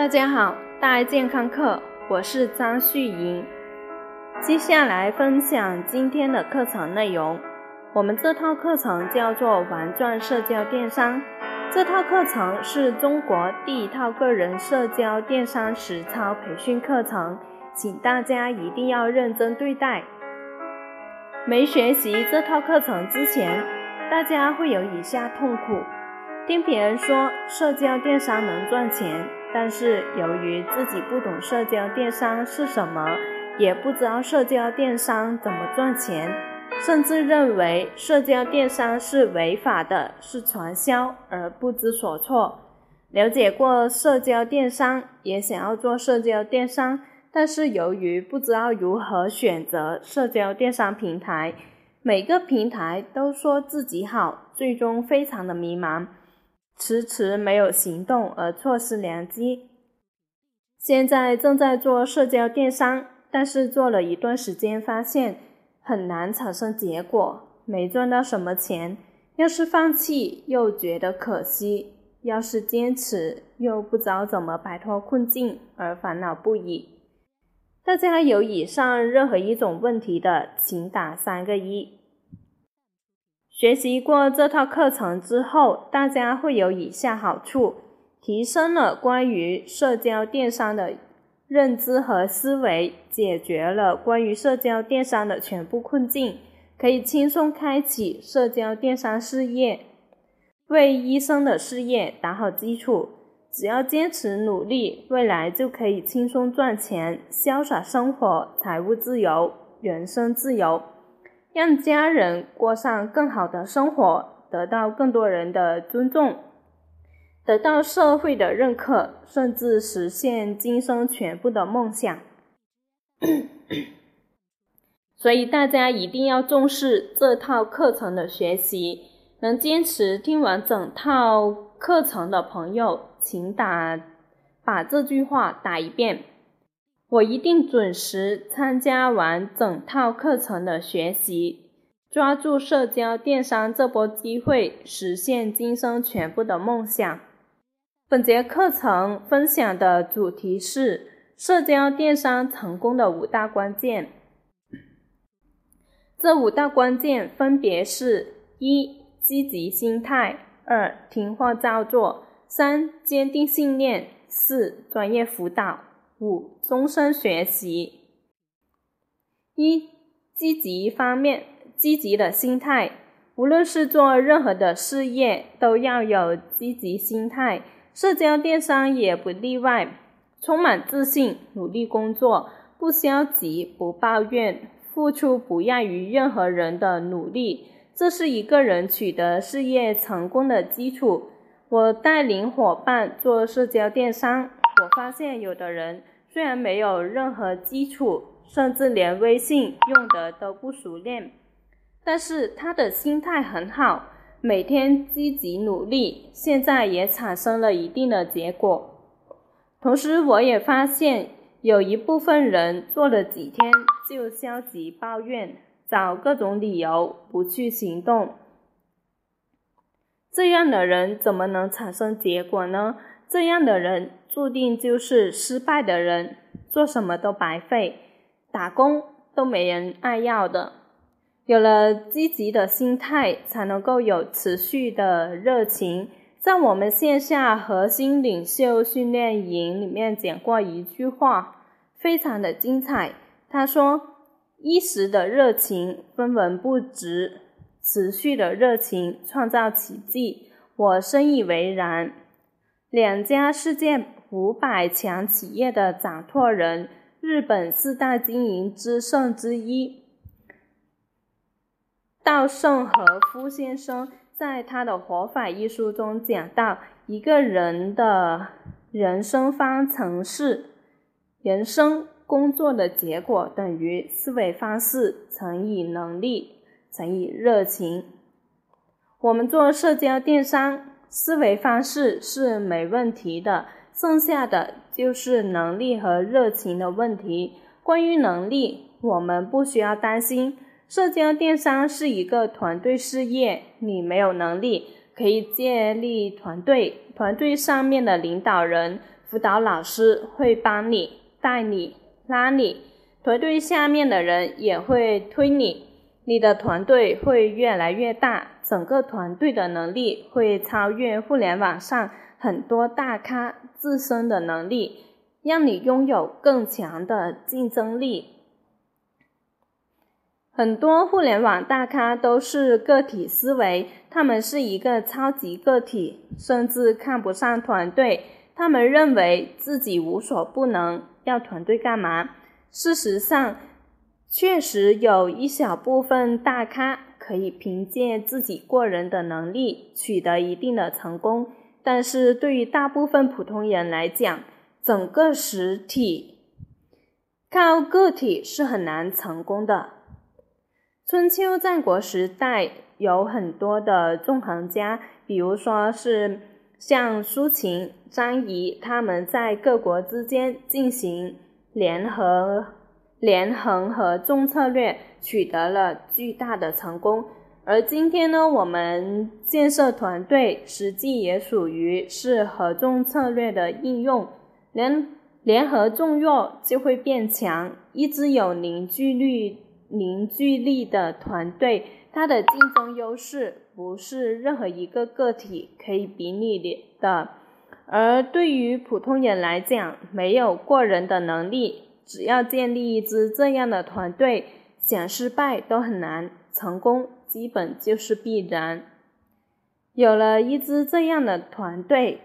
大家好，大爱健康课，我是张旭莹。接下来分享今天的课程内容。我们这套课程叫做“玩转社交电商”。这套课程是中国第一套个人社交电商实操培训课程，请大家一定要认真对待。没学习这套课程之前，大家会有以下痛苦：听别人说社交电商能赚钱，但是由于自己不懂社交电商是什么，也不知道社交电商怎么赚钱。甚至认为社交电商是违法的，是传销，而不知所措。了解过社交电商，也想要做社交电商，但是由于不知道如何选择社交电商平台，每个平台都说自己好，最终非常的迷茫，迟迟没有行动而错失良机。现在正在做社交电商，但是做了一段时间，发现。很难产生结果，没赚到什么钱。要是放弃，又觉得可惜；要是坚持，又不知道怎么摆脱困境而烦恼不已。大家有以上任何一种问题的，请打三个一。学习过这套课程之后，大家会有以下好处：提升了关于社交电商的。认知和思维解决了关于社交电商的全部困境，可以轻松开启社交电商事业，为医生的事业打好基础。只要坚持努力，未来就可以轻松赚钱、潇洒生活、财务自由、人生自由，让家人过上更好的生活，得到更多人的尊重。得到社会的认可，甚至实现今生全部的梦想。所以大家一定要重视这套课程的学习。能坚持听完整套课程的朋友，请打把这句话打一遍。我一定准时参加完整套课程的学习，抓住社交电商这波机会，实现今生全部的梦想。本节课程分享的主题是社交电商成功的五大关键。这五大关键分别是：一、积极心态；二、听话照做；三、坚定信念；四、专业辅导；五、终身学习。一、积极方面，积极的心态，无论是做任何的事业，都要有积极心态。社交电商也不例外，充满自信，努力工作，不消极，不抱怨，付出不亚于任何人的努力，这是一个人取得事业成功的基础。我带领伙伴做社交电商，我发现有的人虽然没有任何基础，甚至连微信用的都不熟练，但是他的心态很好。每天积极努力，现在也产生了一定的结果。同时，我也发现有一部分人做了几天就消极抱怨，找各种理由不去行动。这样的人怎么能产生结果呢？这样的人注定就是失败的人，做什么都白费，打工都没人爱要的。有了积极的心态，才能够有持续的热情。在我们线下核心领袖训练营里面讲过一句话，非常的精彩。他说：“一时的热情分文不值，持续的热情创造奇迹。”我深以为然。两家世界五百强企业的掌舵人，日本四大经营之圣之一。稻盛和夫先生在他的《活法》一书中讲到，一个人的人生方程式：人生工作的结果等于思维方式乘以能力乘以热情。我们做社交电商，思维方式是没问题的，剩下的就是能力和热情的问题。关于能力，我们不需要担心。社交电商是一个团队事业，你没有能力可以建立团队，团队上面的领导人辅导老师会帮你带你拉你，团队下面的人也会推你，你的团队会越来越大，整个团队的能力会超越互联网上很多大咖自身的能力，让你拥有更强的竞争力。很多互联网大咖都是个体思维，他们是一个超级个体，甚至看不上团队。他们认为自己无所不能，要团队干嘛？事实上，确实有一小部分大咖可以凭借自己过人的能力取得一定的成功，但是对于大部分普通人来讲，整个实体靠个体是很难成功的。春秋战国时代有很多的纵横家，比如说是像苏秦、张仪，他们在各国之间进行联合、连横合纵策略，取得了巨大的成功。而今天呢，我们建设团队实际也属于是合纵策略的应用，联联合纵弱就会变强，一支有凝聚力。凝聚力的团队，它的竞争优势不是任何一个个体可以比拟的。而对于普通人来讲，没有过人的能力，只要建立一支这样的团队，想失败都很难，成功基本就是必然。有了一支这样的团队，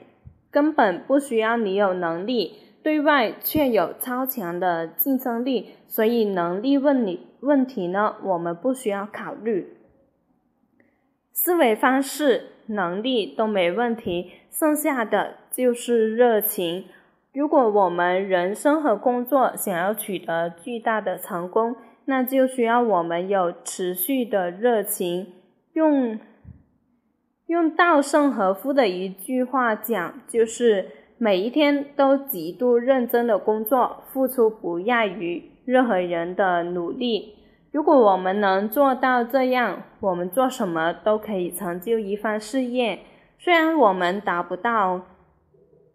根本不需要你有能力。对外却有超强的竞争力，所以能力问你问题呢，我们不需要考虑。思维方式、能力都没问题，剩下的就是热情。如果我们人生和工作想要取得巨大的成功，那就需要我们有持续的热情。用用稻盛和夫的一句话讲，就是。每一天都极度认真的工作，付出不亚于任何人的努力。如果我们能做到这样，我们做什么都可以成就一番事业。虽然我们达不到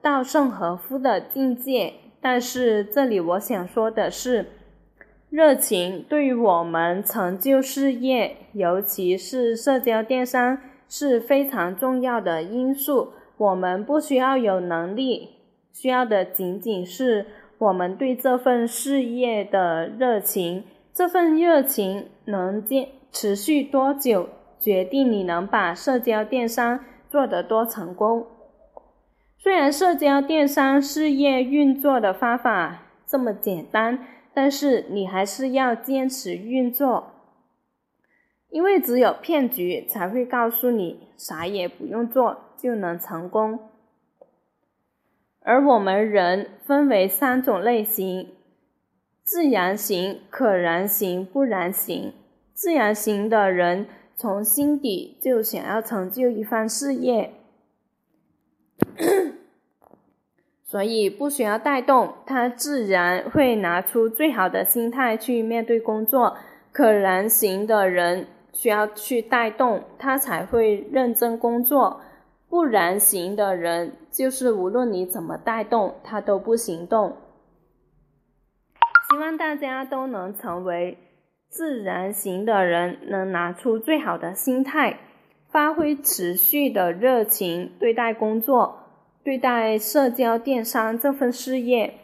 稻盛和夫的境界，但是这里我想说的是，热情对于我们成就事业，尤其是社交电商是非常重要的因素。我们不需要有能力，需要的仅仅是我们对这份事业的热情。这份热情能坚持续多久，决定你能把社交电商做得多成功。虽然社交电商事业运作的方法这么简单，但是你还是要坚持运作，因为只有骗局才会告诉你啥也不用做。就能成功。而我们人分为三种类型：自然型、可燃型、不燃型。自然型的人从心底就想要成就一番事业，所以不需要带动，他自然会拿出最好的心态去面对工作。可燃型的人需要去带动，他才会认真工作。不然型的人，就是无论你怎么带动，他都不行动。希望大家都能成为自然型的人，能拿出最好的心态，发挥持续的热情对待工作，对待社交电商这份事业。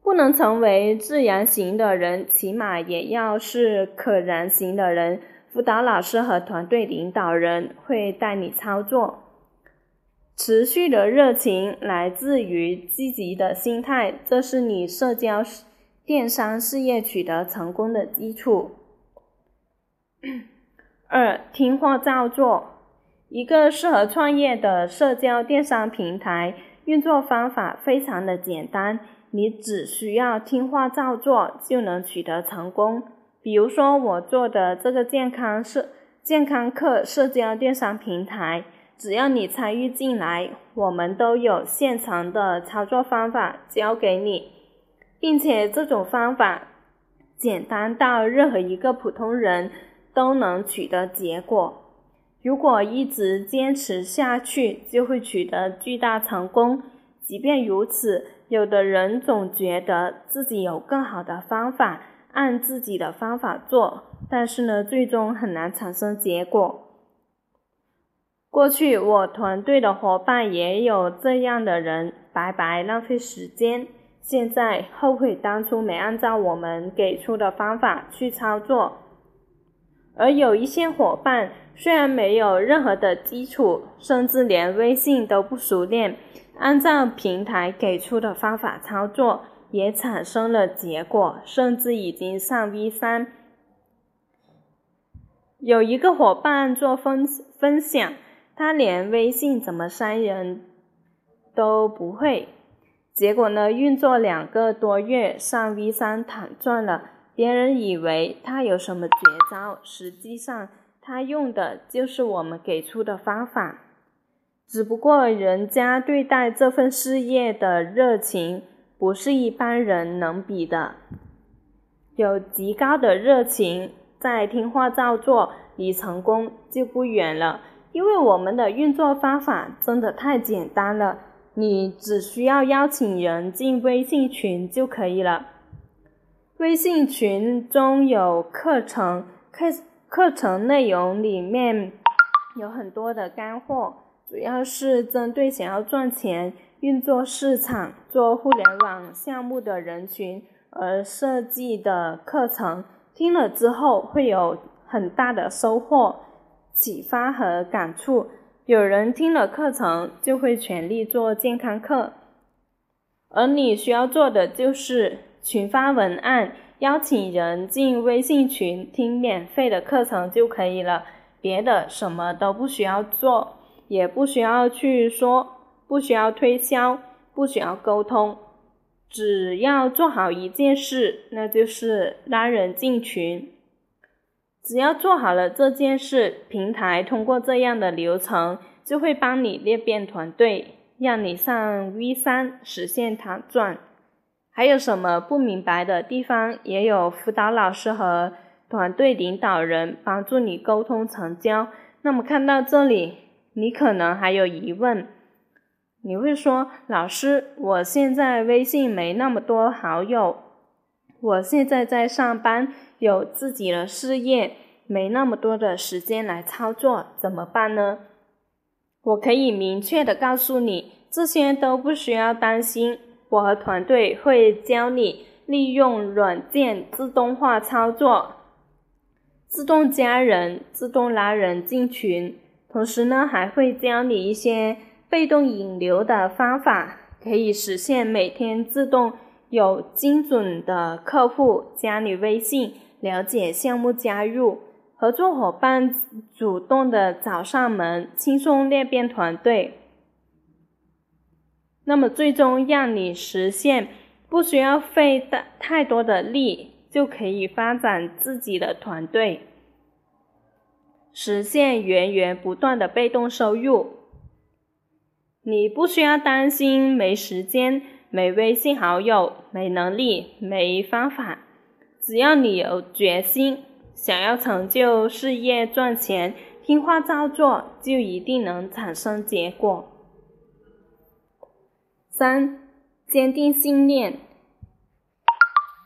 不能成为自然型的人，起码也要是可燃型的人。辅导老师和团队领导人会带你操作。持续的热情来自于积极的心态，这是你社交电商事业取得成功的基础。二、听话照做。一个适合创业的社交电商平台运作方法非常的简单，你只需要听话照做就能取得成功。比如说我做的这个健康社健康课社交电商平台。只要你参与进来，我们都有现成的操作方法教给你，并且这种方法简单到任何一个普通人都能取得结果。如果一直坚持下去，就会取得巨大成功。即便如此，有的人总觉得自己有更好的方法，按自己的方法做，但是呢，最终很难产生结果。过去我团队的伙伴也有这样的人，白白浪费时间，现在后悔当初没按照我们给出的方法去操作。而有一些伙伴虽然没有任何的基础，甚至连微信都不熟练。按照平台给出的方法操作，也产生了结果，甚至已经上 V 三。有一个伙伴做分分享，他连微信怎么删人都不会，结果呢，运作两个多月上 V 三躺赚了。别人以为他有什么绝招，实际上他用的就是我们给出的方法。只不过人家对待这份事业的热情不是一般人能比的，有极高的热情，再听话照做，离成功就不远了。因为我们的运作方法真的太简单了，你只需要邀请人进微信群就可以了。微信群中有课程，课课程内容里面有很多的干货。主要是针对想要赚钱、运作市场、做互联网项目的人群而设计的课程，听了之后会有很大的收获、启发和感触。有人听了课程就会全力做健康课，而你需要做的就是群发文案，邀请人进微信群听免费的课程就可以了，别的什么都不需要做。也不需要去说，不需要推销，不需要沟通，只要做好一件事，那就是拉人进群。只要做好了这件事，平台通过这样的流程，就会帮你裂变团队，让你上 V 三实现躺赚。还有什么不明白的地方，也有辅导老师和团队领导人帮助你沟通成交。那么看到这里。你可能还有疑问，你会说：“老师，我现在微信没那么多好友，我现在在上班，有自己的事业，没那么多的时间来操作，怎么办呢？”我可以明确的告诉你，这些都不需要担心，我和团队会教你利用软件自动化操作，自动加人，自动拉人进群。同时呢，还会教你一些被动引流的方法，可以实现每天自动有精准的客户加你微信，了解项目加入，合作伙伴主动的找上门，轻松裂变团队。那么最终让你实现不需要费的太多的力，就可以发展自己的团队。实现源源不断的被动收入，你不需要担心没时间、没微信好友、没能力、没方法。只要你有决心，想要成就事业、赚钱，听话照做，就一定能产生结果。三、坚定信念，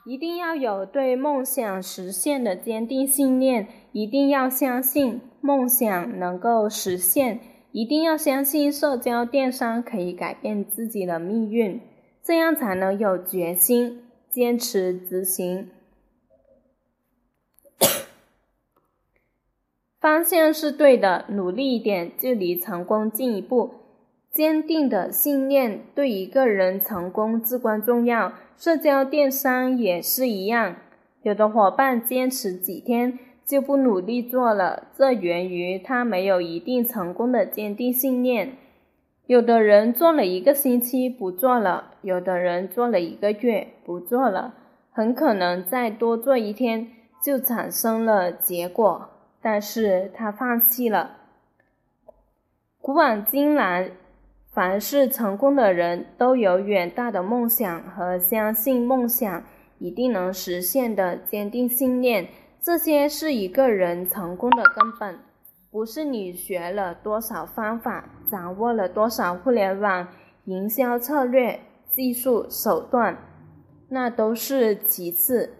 一定要有对梦想实现的坚定信念。一定要相信梦想能够实现，一定要相信社交电商可以改变自己的命运，这样才能有决心坚持执行。方向是对的，努力一点就离成功近一步。坚定的信念对一个人成功至关重要，社交电商也是一样。有的伙伴坚持几天。就不努力做了，这源于他没有一定成功的坚定信念。有的人做了一个星期不做了，有的人做了一个月不做了，很可能再多做一天就产生了结果，但是他放弃了。古往今来，凡是成功的人都有远大的梦想和相信梦想一定能实现的坚定信念。这些是一个人成功的根本，不是你学了多少方法，掌握了多少互联网营销策略，技术手段，那都是其次。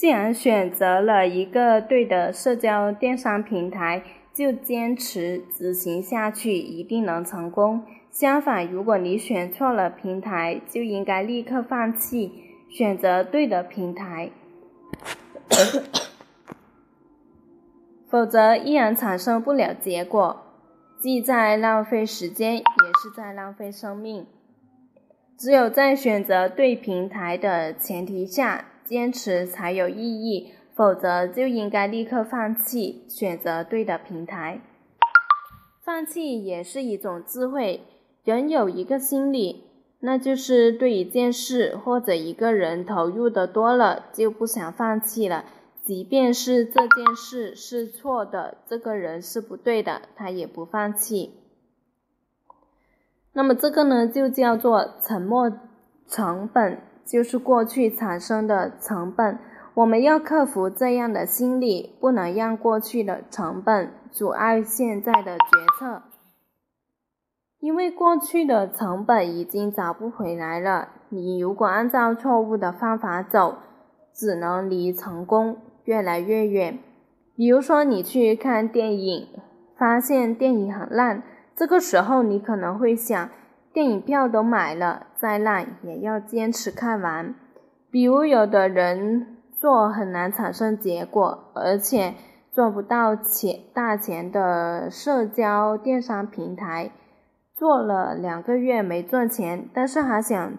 既然选择了一个对的社交电商平台，就坚持执行下去，一定能成功。相反，如果你选错了平台，就应该立刻放弃，选择对的平台，否则依然产生不了结果，既在浪费时间，也是在浪费生命。只有在选择对平台的前提下。坚持才有意义，否则就应该立刻放弃，选择对的平台。放弃也是一种智慧。人有一个心理，那就是对一件事或者一个人投入的多了，就不想放弃了。即便是这件事是错的，这个人是不对的，他也不放弃。那么这个呢，就叫做沉没成本。就是过去产生的成本，我们要克服这样的心理，不能让过去的成本阻碍现在的决策。因为过去的成本已经找不回来了。你如果按照错误的方法走，只能离成功越来越远。比如说，你去看电影，发现电影很烂，这个时候你可能会想。电影票都买了，再烂也要坚持看完。比如，有的人做很难产生结果，而且做不到钱大钱的社交电商平台，做了两个月没赚钱，但是还想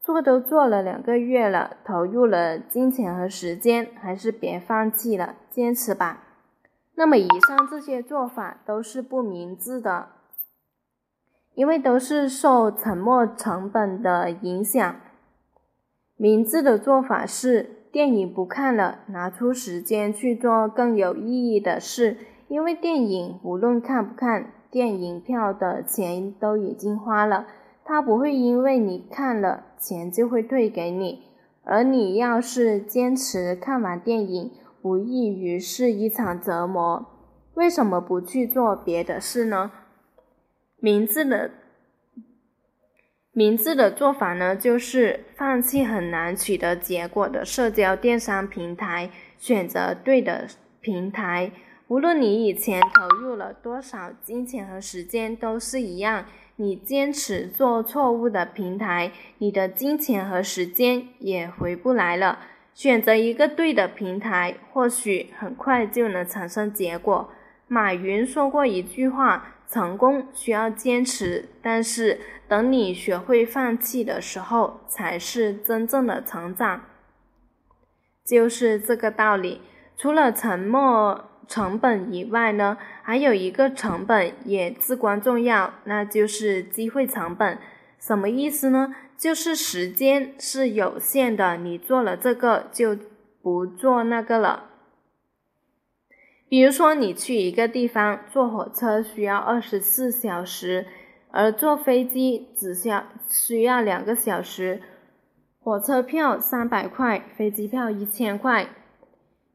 做，都做了两个月了，投入了金钱和时间，还是别放弃了，坚持吧。那么，以上这些做法都是不明智的。因为都是受沉没成本的影响，明智的做法是电影不看了，拿出时间去做更有意义的事。因为电影无论看不看，电影票的钱都已经花了，他不会因为你看了钱就会退给你。而你要是坚持看完电影，无异于是一场折磨。为什么不去做别的事呢？明智的明智的做法呢，就是放弃很难取得结果的社交电商平台，选择对的平台。无论你以前投入了多少金钱和时间，都是一样。你坚持做错误的平台，你的金钱和时间也回不来了。选择一个对的平台，或许很快就能产生结果。马云说过一句话。成功需要坚持，但是等你学会放弃的时候，才是真正的成长。就是这个道理。除了沉没成本以外呢，还有一个成本也至关重要，那就是机会成本。什么意思呢？就是时间是有限的，你做了这个就不做那个了。比如说，你去一个地方坐火车需要二十四小时，而坐飞机只需要需要两个小时。火车票三百块，飞机票一千块。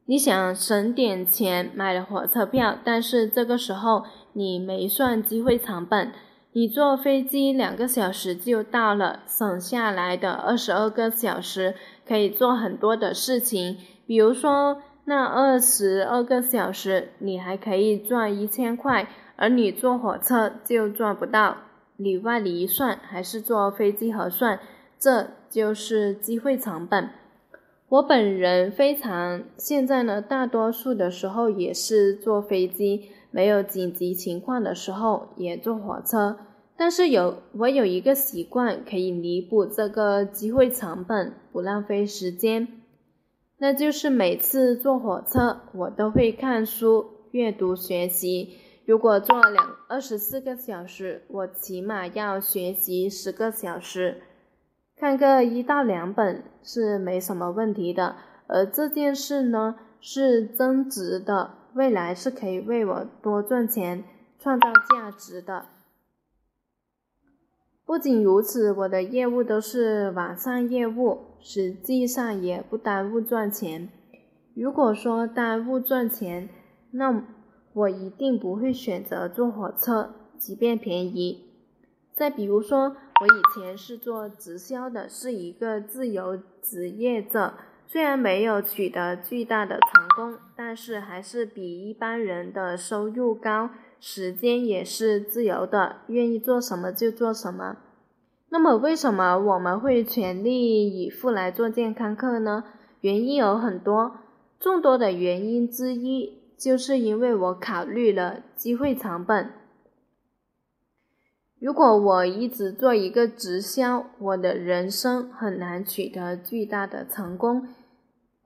你想省点钱买了火车票，但是这个时候你没算机会成本，你坐飞机两个小时就到了，省下来的二十二个小时可以做很多的事情，比如说。那二十二个小时，你还可以赚一千块，而你坐火车就赚不到。里外里一算，还是坐飞机合算，这就是机会成本。我本人非常现在呢，大多数的时候也是坐飞机，没有紧急情况的时候也坐火车。但是有我有一个习惯，可以弥补这个机会成本，不浪费时间。那就是每次坐火车，我都会看书、阅读、学习。如果坐两二十四个小时，我起码要学习十个小时，看个一到两本是没什么问题的。而这件事呢，是增值的，未来是可以为我多赚钱、创造价值的。不仅如此，我的业务都是网上业务，实际上也不耽误赚钱。如果说耽误赚钱，那我一定不会选择坐火车，即便便宜。再比如说，我以前是做直销的，是一个自由职业者，虽然没有取得巨大的成功，但是还是比一般人的收入高，时间也是自由的，愿意做什么就做什么。那么，为什么我们会全力以赴来做健康课呢？原因有很多。众多的原因之一，就是因为我考虑了机会成本。如果我一直做一个直销，我的人生很难取得巨大的成功。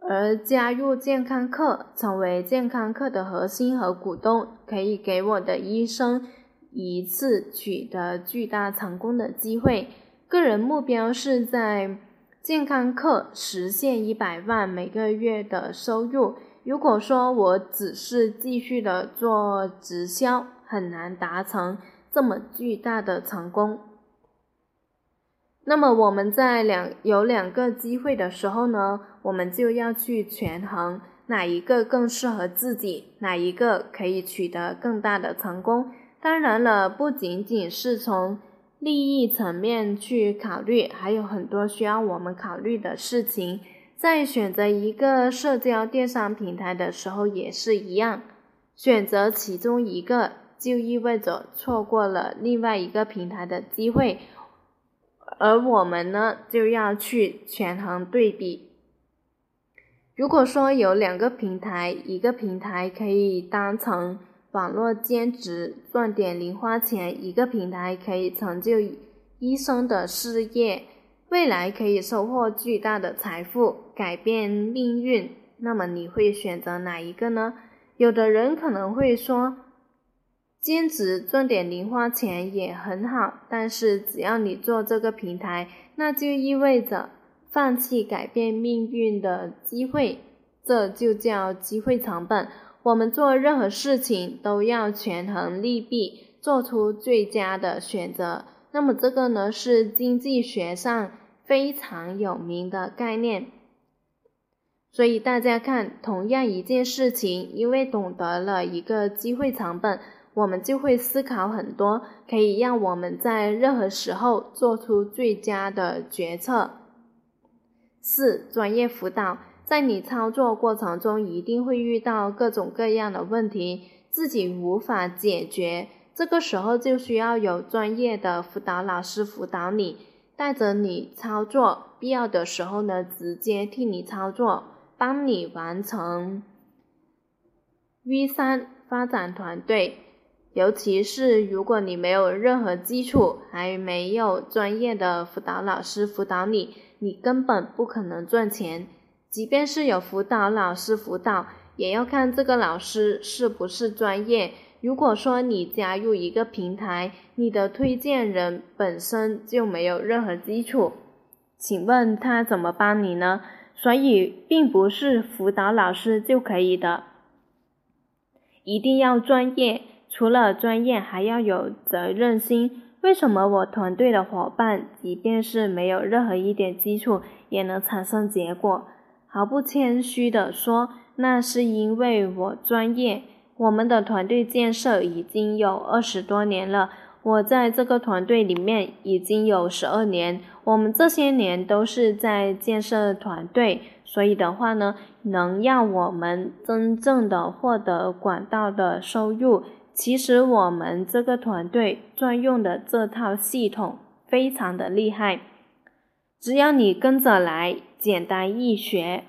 而加入健康课，成为健康课的核心和股东，可以给我的医生一次取得巨大成功的机会。个人目标是在。健康课实现一百万每个月的收入。如果说我只是继续的做直销，很难达成这么巨大的成功。那么我们在两有两个机会的时候呢，我们就要去权衡哪一个更适合自己，哪一个可以取得更大的成功。当然了，不仅仅是从。利益层面去考虑，还有很多需要我们考虑的事情。在选择一个社交电商平台的时候也是一样，选择其中一个就意味着错过了另外一个平台的机会，而我们呢就要去权衡对比。如果说有两个平台，一个平台可以当成。网络兼职赚点零花钱，一个平台可以成就医生的事业，未来可以收获巨大的财富，改变命运。那么你会选择哪一个呢？有的人可能会说，兼职赚点零花钱也很好，但是只要你做这个平台，那就意味着放弃改变命运的机会，这就叫机会成本。我们做任何事情都要权衡利弊，做出最佳的选择。那么这个呢，是经济学上非常有名的概念。所以大家看，同样一件事情，因为懂得了一个机会成本，我们就会思考很多，可以让我们在任何时候做出最佳的决策。四、专业辅导。在你操作过程中，一定会遇到各种各样的问题，自己无法解决，这个时候就需要有专业的辅导老师辅导你，带着你操作，必要的时候呢，直接替你操作，帮你完成 V 三发展团队。尤其是如果你没有任何基础，还没有专业的辅导老师辅导你，你根本不可能赚钱。即便是有辅导老师辅导，也要看这个老师是不是专业。如果说你加入一个平台，你的推荐人本身就没有任何基础，请问他怎么帮你呢？所以，并不是辅导老师就可以的，一定要专业。除了专业，还要有责任心。为什么我团队的伙伴，即便是没有任何一点基础，也能产生结果？毫不谦虚地说，那是因为我专业。我们的团队建设已经有二十多年了，我在这个团队里面已经有十二年。我们这些年都是在建设团队，所以的话呢，能让我们真正的获得管道的收入。其实我们这个团队专用的这套系统非常的厉害，只要你跟着来。简单易学，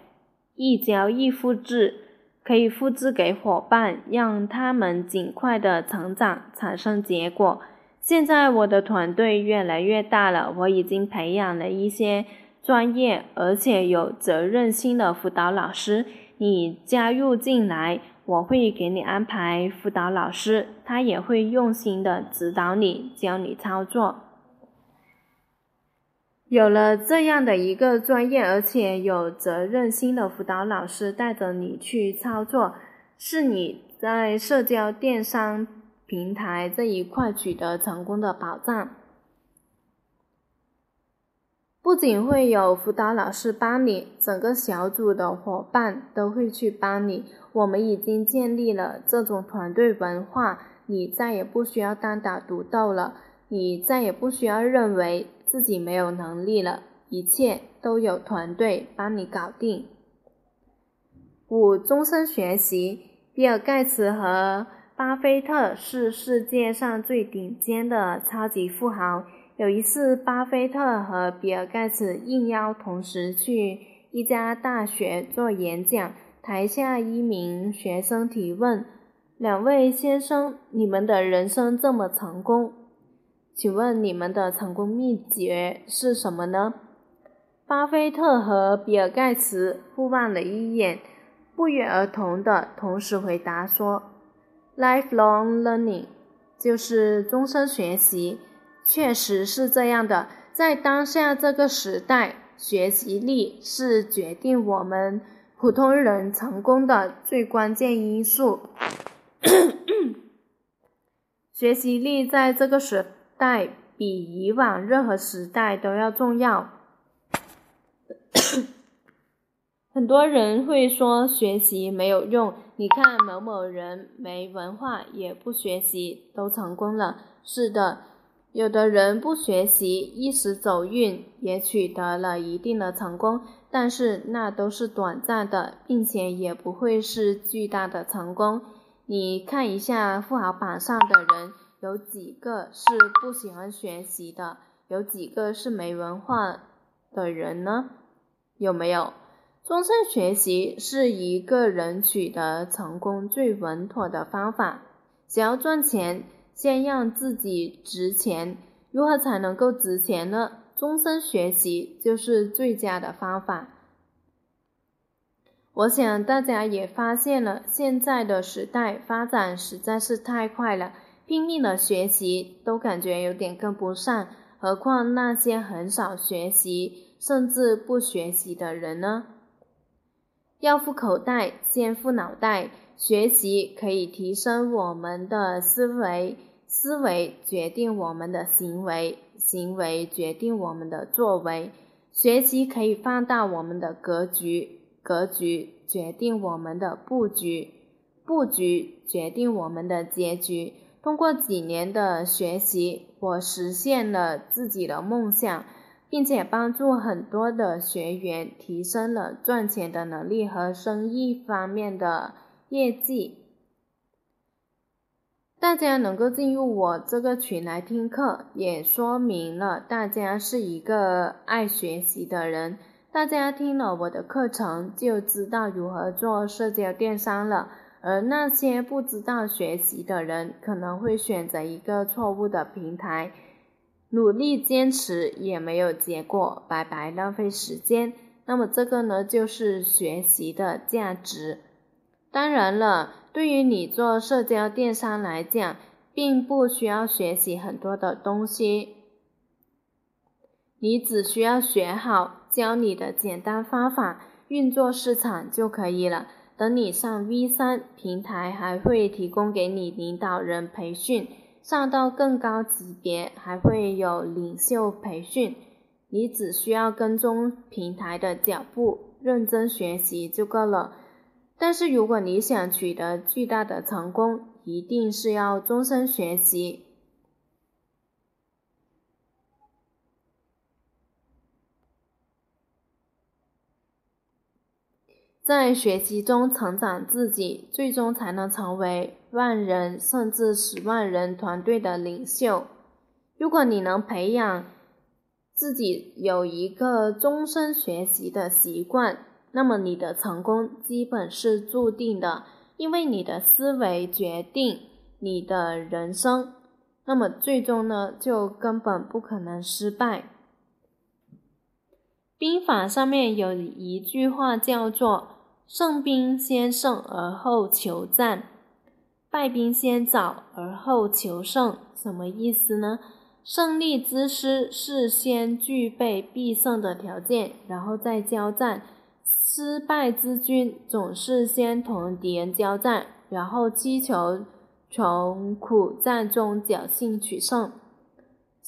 易教易复制，可以复制给伙伴，让他们尽快的成长，产生结果。现在我的团队越来越大了，我已经培养了一些专业而且有责任心的辅导老师。你加入进来，我会给你安排辅导老师，他也会用心的指导你，教你操作。有了这样的一个专业而且有责任心的辅导老师带着你去操作，是你在社交电商平台这一块取得成功的保障。不仅会有辅导老师帮你，整个小组的伙伴都会去帮你。我们已经建立了这种团队文化，你再也不需要单打独斗了，你再也不需要认为自己没有能力了，一切都有团队帮你搞定。五、终身学习。比尔·盖茨和巴菲特是世界上最顶尖的超级富豪。有一次，巴菲特和比尔·盖茨应邀同时去一家大学做演讲。台下一名学生提问：“两位先生，你们的人生这么成功，请问你们的成功秘诀是什么呢？”巴菲特和比尔·盖茨互望了一眼，不约而同的同时回答说：“Lifelong learning，就是终身学习。”确实是这样的，在当下这个时代，学习力是决定我们普通人成功的最关键因素。学习力在这个时代比以往任何时代都要重要。很多人会说学习没有用，你看某某人没文化也不学习都成功了。是的。有的人不学习，一时走运，也取得了一定的成功，但是那都是短暂的，并且也不会是巨大的成功。你看一下富豪榜上的人，有几个是不喜欢学习的？有几个是没文化的人呢？有没有？终身学习是一个人取得成功最稳妥的方法。想要赚钱。先让自己值钱，如何才能够值钱呢？终身学习就是最佳的方法。我想大家也发现了，现在的时代发展实在是太快了，拼命的学习都感觉有点跟不上，何况那些很少学习甚至不学习的人呢？要富口袋，先富脑袋。学习可以提升我们的思维。思维决定我们的行为，行为决定我们的作为。学习可以放大我们的格局，格局决定我们的布局，布局决定我们的结局。通过几年的学习，我实现了自己的梦想，并且帮助很多的学员提升了赚钱的能力和生意方面的业绩。大家能够进入我这个群来听课，也说明了大家是一个爱学习的人。大家听了我的课程，就知道如何做社交电商了。而那些不知道学习的人，可能会选择一个错误的平台，努力坚持也没有结果，白白浪费时间。那么这个呢，就是学习的价值。当然了。对于你做社交电商来讲，并不需要学习很多的东西，你只需要学好教你的简单方法运作市场就可以了。等你上 V 三平台，还会提供给你领导人培训，上到更高级别还会有领袖培训。你只需要跟踪平台的脚步，认真学习就够了。但是，如果你想取得巨大的成功，一定是要终身学习，在学习中成长自己，最终才能成为万人甚至十万人团队的领袖。如果你能培养自己有一个终身学习的习惯，那么你的成功基本是注定的，因为你的思维决定你的人生，那么最终呢，就根本不可能失败。兵法上面有一句话叫做“胜兵先胜而后求战，败兵先早而后求胜”，什么意思呢？胜利之师是先具备必胜的条件，然后再交战。失败之军总是先同敌人交战，然后祈求从苦战中侥幸取胜。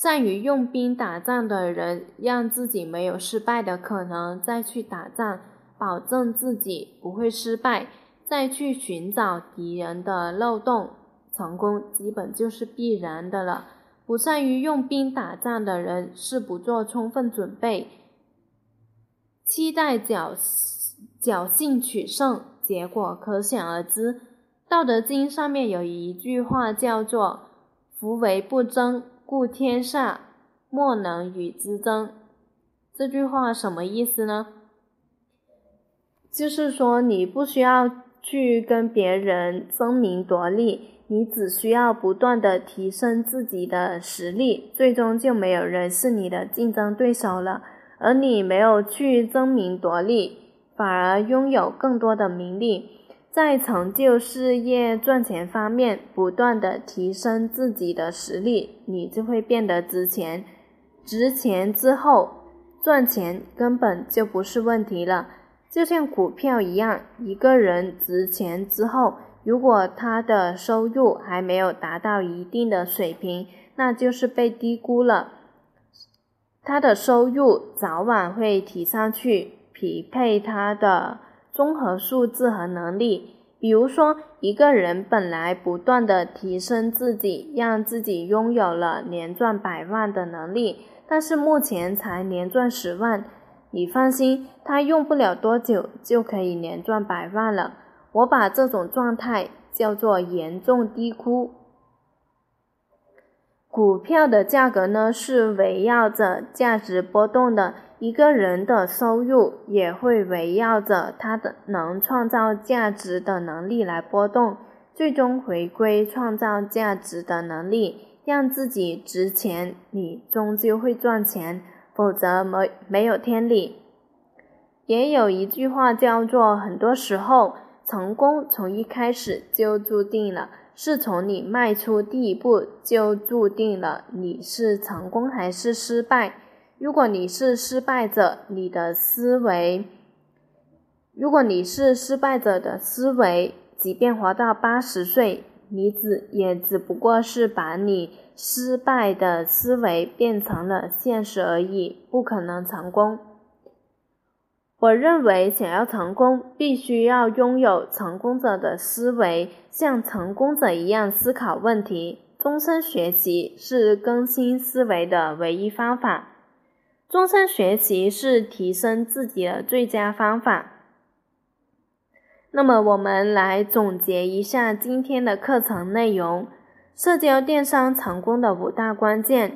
善于用兵打仗的人，让自己没有失败的可能，再去打仗，保证自己不会失败，再去寻找敌人的漏洞，成功基本就是必然的了。不善于用兵打仗的人，是不做充分准备，期待侥侥幸取胜，结果可想而知。《道德经》上面有一句话叫做“夫唯不争”。故天下莫能与之争。这句话什么意思呢？就是说，你不需要去跟别人争名夺利，你只需要不断的提升自己的实力，最终就没有人是你的竞争对手了。而你没有去争名夺利，反而拥有更多的名利。在成就事业、赚钱方面不断的提升自己的实力，你就会变得值钱。值钱之后，赚钱根本就不是问题了。就像股票一样，一个人值钱之后，如果他的收入还没有达到一定的水平，那就是被低估了。他的收入早晚会提上去，匹配他的。综合素质和能力，比如说，一个人本来不断的提升自己，让自己拥有了年赚百万的能力，但是目前才年赚十万，你放心，他用不了多久就可以年赚百万了。我把这种状态叫做严重低估。股票的价格呢，是围绕着价值波动的。一个人的收入也会围绕着他的能创造价值的能力来波动，最终回归创造价值的能力，让自己值钱，你终究会赚钱，否则没没有天理。也有一句话叫做：很多时候，成功从一开始就注定了，是从你迈出第一步就注定了你是成功还是失败。如果你是失败者，你的思维；如果你是失败者的思维，即便活到八十岁，你只也只不过是把你失败的思维变成了现实而已，不可能成功。我认为，想要成功，必须要拥有成功者的思维，像成功者一样思考问题。终身学习是更新思维的唯一方法。终身学习是提升自己的最佳方法。那么，我们来总结一下今天的课程内容：社交电商成功的五大关键：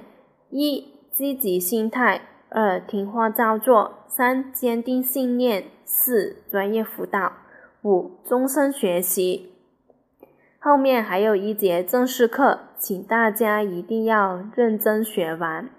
一、积极心态；二、听话照做；三、坚定信念；四、专业辅导；五、终身学习。后面还有一节正式课，请大家一定要认真学完。